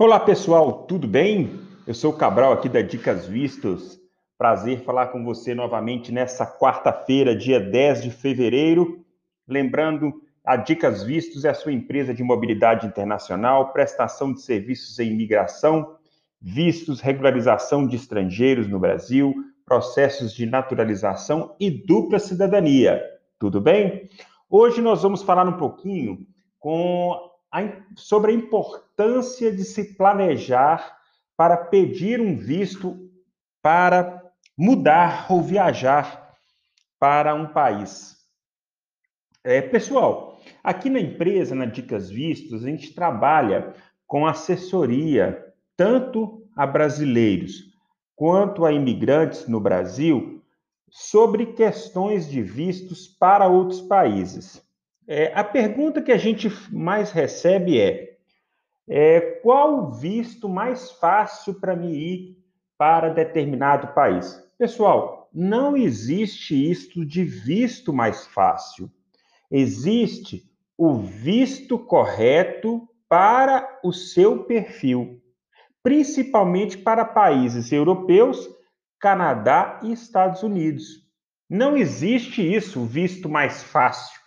Olá pessoal, tudo bem? Eu sou o Cabral aqui da Dicas Vistos. Prazer falar com você novamente nessa quarta-feira, dia 10 de fevereiro. Lembrando, a Dicas Vistos é a sua empresa de mobilidade internacional, prestação de serviços em imigração, vistos, regularização de estrangeiros no Brasil, processos de naturalização e dupla cidadania. Tudo bem? Hoje nós vamos falar um pouquinho com sobre a importância de se planejar para pedir um visto para mudar ou viajar para um país. É, pessoal, aqui na empresa, na Dicas Vistos, a gente trabalha com assessoria tanto a brasileiros quanto a imigrantes no Brasil sobre questões de vistos para outros países. É, a pergunta que a gente mais recebe é, é qual o visto mais fácil para me ir para determinado país? Pessoal, não existe isto de visto mais fácil. Existe o visto correto para o seu perfil, principalmente para países europeus, Canadá e Estados Unidos. Não existe isso, visto mais fácil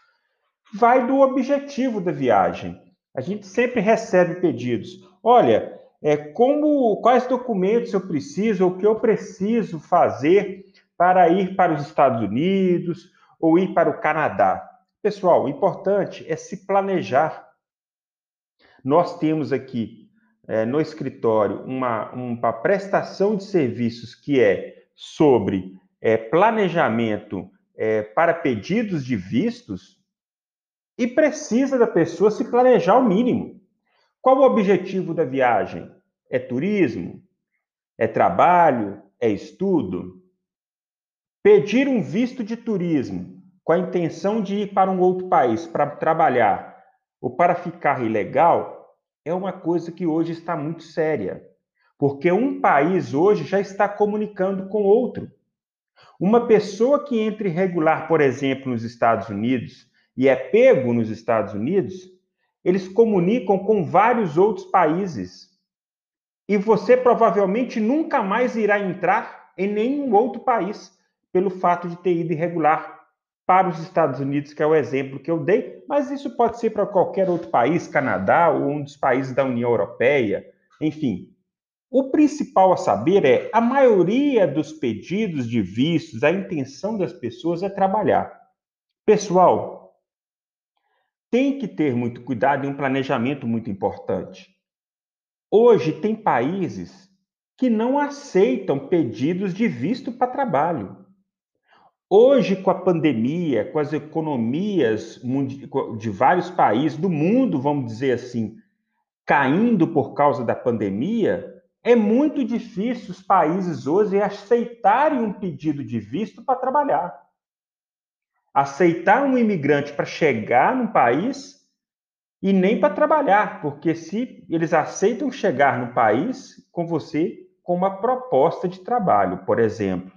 vai do objetivo da viagem. A gente sempre recebe pedidos. Olha, é, como, quais documentos eu preciso, o que eu preciso fazer para ir para os Estados Unidos ou ir para o Canadá? Pessoal, o importante é se planejar. Nós temos aqui é, no escritório uma, uma prestação de serviços que é sobre é, planejamento é, para pedidos de vistos, e precisa da pessoa se planejar o mínimo. Qual o objetivo da viagem? É turismo? É trabalho? É estudo? Pedir um visto de turismo com a intenção de ir para um outro país para trabalhar ou para ficar ilegal é uma coisa que hoje está muito séria. Porque um país hoje já está comunicando com outro. Uma pessoa que entre irregular, por exemplo, nos Estados Unidos, e é pego nos Estados Unidos, eles comunicam com vários outros países. E você provavelmente nunca mais irá entrar em nenhum outro país pelo fato de ter ido irregular para os Estados Unidos, que é o exemplo que eu dei, mas isso pode ser para qualquer outro país, Canadá ou um dos países da União Europeia, enfim. O principal a saber é a maioria dos pedidos de vistos, a intenção das pessoas é trabalhar. Pessoal, tem que ter muito cuidado e um planejamento muito importante. Hoje, tem países que não aceitam pedidos de visto para trabalho. Hoje, com a pandemia, com as economias de vários países do mundo, vamos dizer assim, caindo por causa da pandemia, é muito difícil os países hoje aceitarem um pedido de visto para trabalhar aceitar um imigrante para chegar no país e nem para trabalhar, porque se eles aceitam chegar no país com você com uma proposta de trabalho, por exemplo.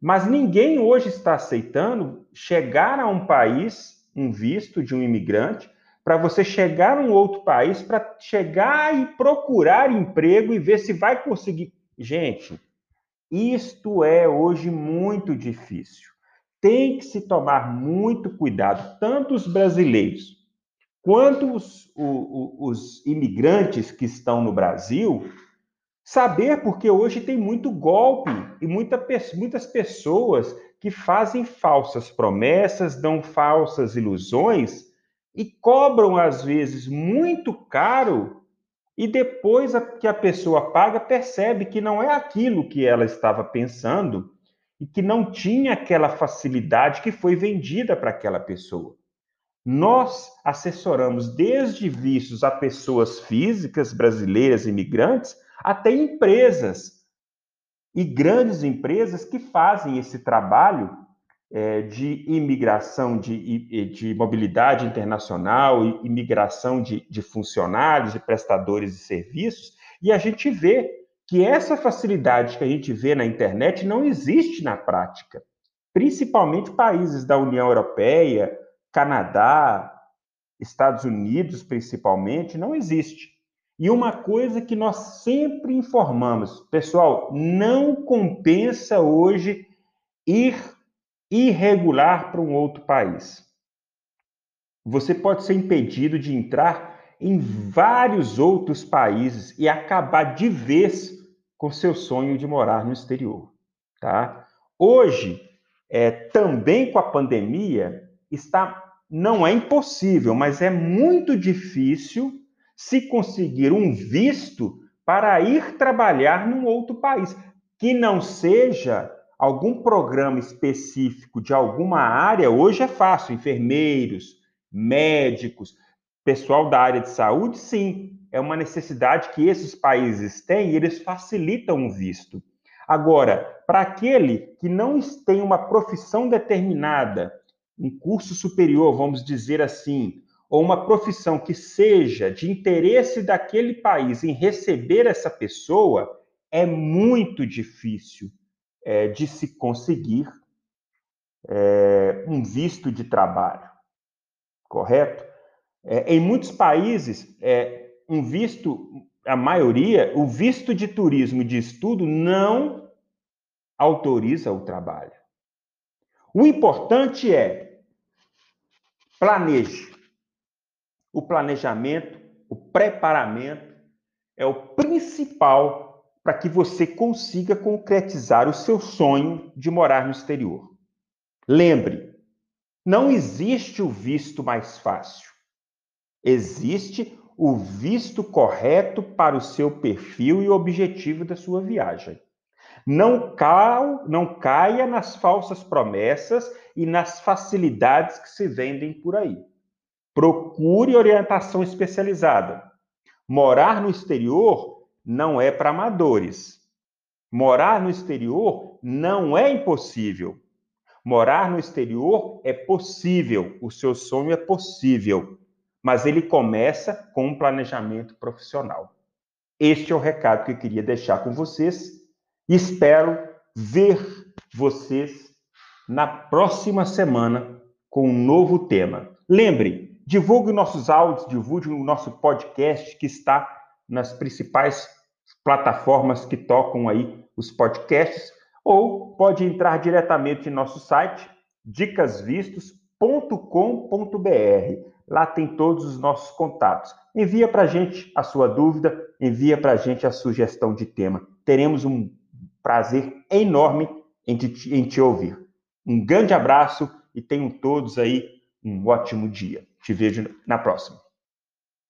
Mas ninguém hoje está aceitando chegar a um país, um visto de um imigrante, para você chegar a um outro país, para chegar e procurar emprego e ver se vai conseguir. Gente, isto é hoje muito difícil tem que se tomar muito cuidado, tanto os brasileiros quanto os, os, os imigrantes que estão no Brasil, saber porque hoje tem muito golpe e muita, muitas pessoas que fazem falsas promessas, dão falsas ilusões e cobram, às vezes, muito caro e depois que a pessoa paga, percebe que não é aquilo que ela estava pensando e que não tinha aquela facilidade que foi vendida para aquela pessoa. Nós assessoramos desde vistos a pessoas físicas brasileiras imigrantes até empresas e grandes empresas que fazem esse trabalho é, de imigração, de, de mobilidade internacional, imigração de, de funcionários e prestadores de serviços, e a gente vê que essa facilidade que a gente vê na internet não existe na prática, principalmente países da União Europeia, Canadá, Estados Unidos, principalmente, não existe. E uma coisa que nós sempre informamos, pessoal, não compensa hoje ir irregular para um outro país. Você pode ser impedido de entrar em vários outros países e acabar de vez com seu sonho de morar no exterior, tá? Hoje, é, também com a pandemia, está não é impossível, mas é muito difícil se conseguir um visto para ir trabalhar num outro país, que não seja algum programa específico de alguma área, hoje é fácil, enfermeiros, médicos, pessoal da área de saúde, sim, é uma necessidade que esses países têm e eles facilitam o visto. Agora, para aquele que não tem uma profissão determinada, um curso superior, vamos dizer assim, ou uma profissão que seja de interesse daquele país em receber essa pessoa, é muito difícil é, de se conseguir é, um visto de trabalho, correto? É, em muitos países, é, um visto, a maioria, o visto de turismo de estudo não autoriza o trabalho. O importante é planeje. O planejamento, o preparamento é o principal para que você consiga concretizar o seu sonho de morar no exterior. Lembre, não existe o visto mais fácil. Existe o visto correto para o seu perfil e objetivo da sua viagem. Não, cal, não caia nas falsas promessas e nas facilidades que se vendem por aí. Procure orientação especializada. Morar no exterior não é para amadores. Morar no exterior não é impossível. Morar no exterior é possível, o seu sonho é possível, mas ele começa com um planejamento profissional. Este é o recado que eu queria deixar com vocês Espero ver vocês na próxima semana com um novo tema. Lembre, divulgue nossos áudios, divulgue o nosso podcast que está nas principais plataformas que tocam aí os podcasts, ou pode entrar diretamente em nosso site dicasvistos.com.br. Lá tem todos os nossos contatos. Envia para a gente a sua dúvida, envia para a gente a sugestão de tema. Teremos um prazer enorme em te, em te ouvir. Um grande abraço e tenham todos aí um ótimo dia. Te vejo na próxima.